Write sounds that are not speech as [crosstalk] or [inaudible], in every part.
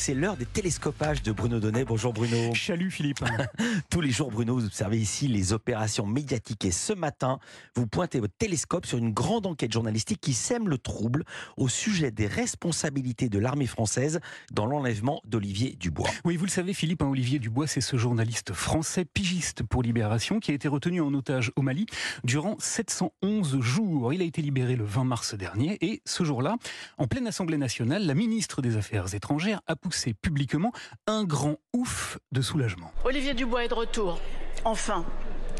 C'est l'heure des télescopages de Bruno Donnet. Bonjour Bruno. Salut Philippe. [laughs] Tous les jours, Bruno, vous observez ici les opérations médiatiques et ce matin, vous pointez votre télescope sur une grande enquête journalistique qui sème le trouble au sujet des responsabilités de l'armée française dans l'enlèvement d'Olivier Dubois. Oui, vous le savez Philippe, hein, Olivier Dubois, c'est ce journaliste français pigiste pour Libération qui a été retenu en otage au Mali durant 711 jours. Il a été libéré le 20 mars dernier et ce jour-là, en pleine Assemblée nationale, la ministre des Affaires étrangères a poussé publiquement un grand ouf de soulagement. Olivier Dubois est de retour. Enfin.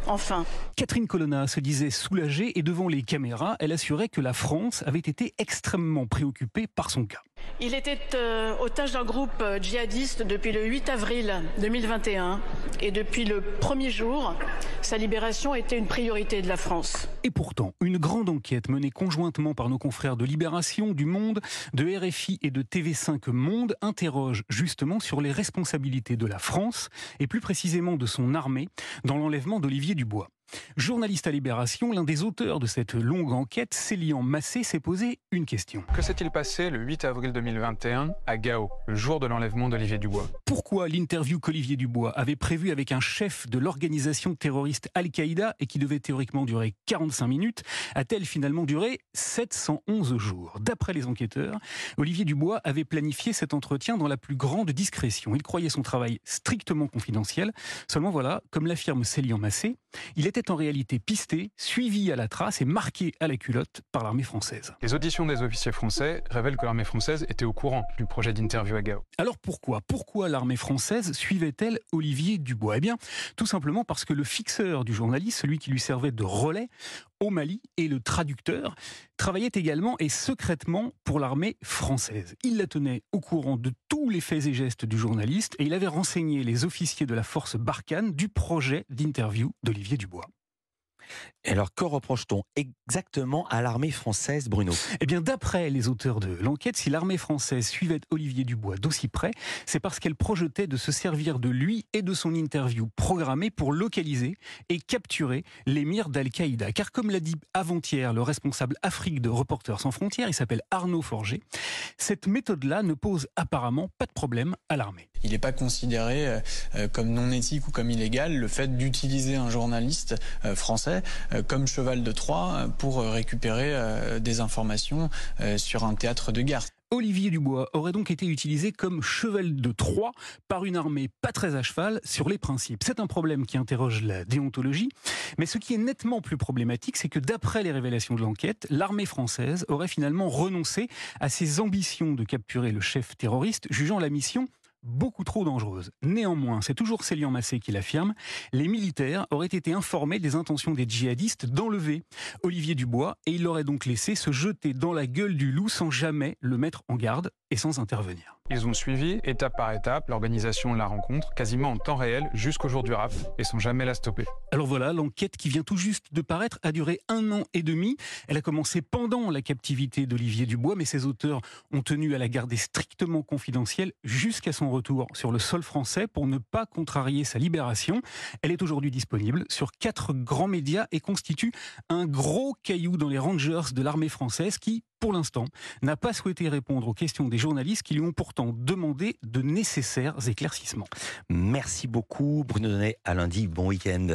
Enfin. Catherine Colonna se disait soulagée et devant les caméras, elle assurait que la France avait été extrêmement préoccupée par son cas. Il était euh, otage d'un groupe euh, djihadiste depuis le 8 avril 2021 et depuis le premier jour, sa libération était une priorité de la France. Et pourtant, une grande enquête menée conjointement par nos confrères de Libération, du Monde, de RFI et de TV5 Monde interroge justement sur les responsabilités de la France et plus précisément de son armée dans l'enlèvement d'Olivier Dubois. Journaliste à Libération, l'un des auteurs de cette longue enquête, Célian Massé, s'est posé une question. Que s'est-il passé le 8 avril 2021 à Gao, le jour de l'enlèvement d'Olivier Dubois? Pourquoi l'interview qu'Olivier Dubois avait prévue avec un chef de l'organisation terroriste Al-Qaïda et qui devait théoriquement durer 45 minutes a-t-elle finalement duré 711 jours? D'après les enquêteurs, Olivier Dubois avait planifié cet entretien dans la plus grande discrétion. Il croyait son travail strictement confidentiel. Seulement voilà, comme l'affirme Célian Massé, il était en réalité pisté, suivi à la trace et marqué à la culotte par l'armée française. Les auditions des officiers français révèlent que l'armée française était au courant du projet d'interview à Gao. Alors pourquoi? Pourquoi l'armée française suivait-elle Olivier Dubois? Eh bien, tout simplement parce que le fixeur du journaliste, celui qui lui servait de relais au Mali, et le traducteur, travaillait également et secrètement pour l'armée française. Il la tenait au courant de tous les faits et gestes du journaliste et il avait renseigné les officiers de la force Barkhane du projet d'interview d'Olivier Dubois. Et alors, que reproche-t-on exactement à l'armée française, Bruno? Eh bien, d'après les auteurs de l'enquête, si l'armée française suivait Olivier Dubois d'aussi près, c'est parce qu'elle projetait de se servir de lui et de son interview programmée pour localiser et capturer l'émir d'Al-Qaïda. Car comme l'a dit avant-hier le responsable Afrique de Reporters sans frontières, il s'appelle Arnaud Forger, cette méthode-là ne pose apparemment pas de problème à l'armée. Il n'est pas considéré euh, euh, comme non éthique ou comme illégal le fait d'utiliser un journaliste euh, français comme cheval de Troie pour récupérer des informations sur un théâtre de guerre. Olivier Dubois aurait donc été utilisé comme cheval de Troie par une armée pas très à cheval sur les principes. C'est un problème qui interroge la déontologie, mais ce qui est nettement plus problématique, c'est que d'après les révélations de l'enquête, l'armée française aurait finalement renoncé à ses ambitions de capturer le chef terroriste, jugeant la mission beaucoup trop dangereuse. Néanmoins, c'est toujours Célian Massé qui l'affirme, les militaires auraient été informés des intentions des djihadistes d'enlever Olivier Dubois et il l'aurait donc laissé se jeter dans la gueule du loup sans jamais le mettre en garde et sans intervenir. Ils ont suivi, étape par étape, l'organisation de la rencontre, quasiment en temps réel, jusqu'au jour du rap, et sans jamais la stopper. Alors voilà, l'enquête qui vient tout juste de paraître a duré un an et demi. Elle a commencé pendant la captivité d'Olivier Dubois, mais ses auteurs ont tenu à la garder strictement confidentielle jusqu'à son retour sur le sol français pour ne pas contrarier sa libération. Elle est aujourd'hui disponible sur quatre grands médias et constitue un gros caillou dans les Rangers de l'armée française qui, pour l'instant, n'a pas souhaité répondre aux questions des journalistes qui lui ont pourtant demandé de nécessaires éclaircissements. Merci beaucoup Bruno Donnet. À lundi, bon week-end.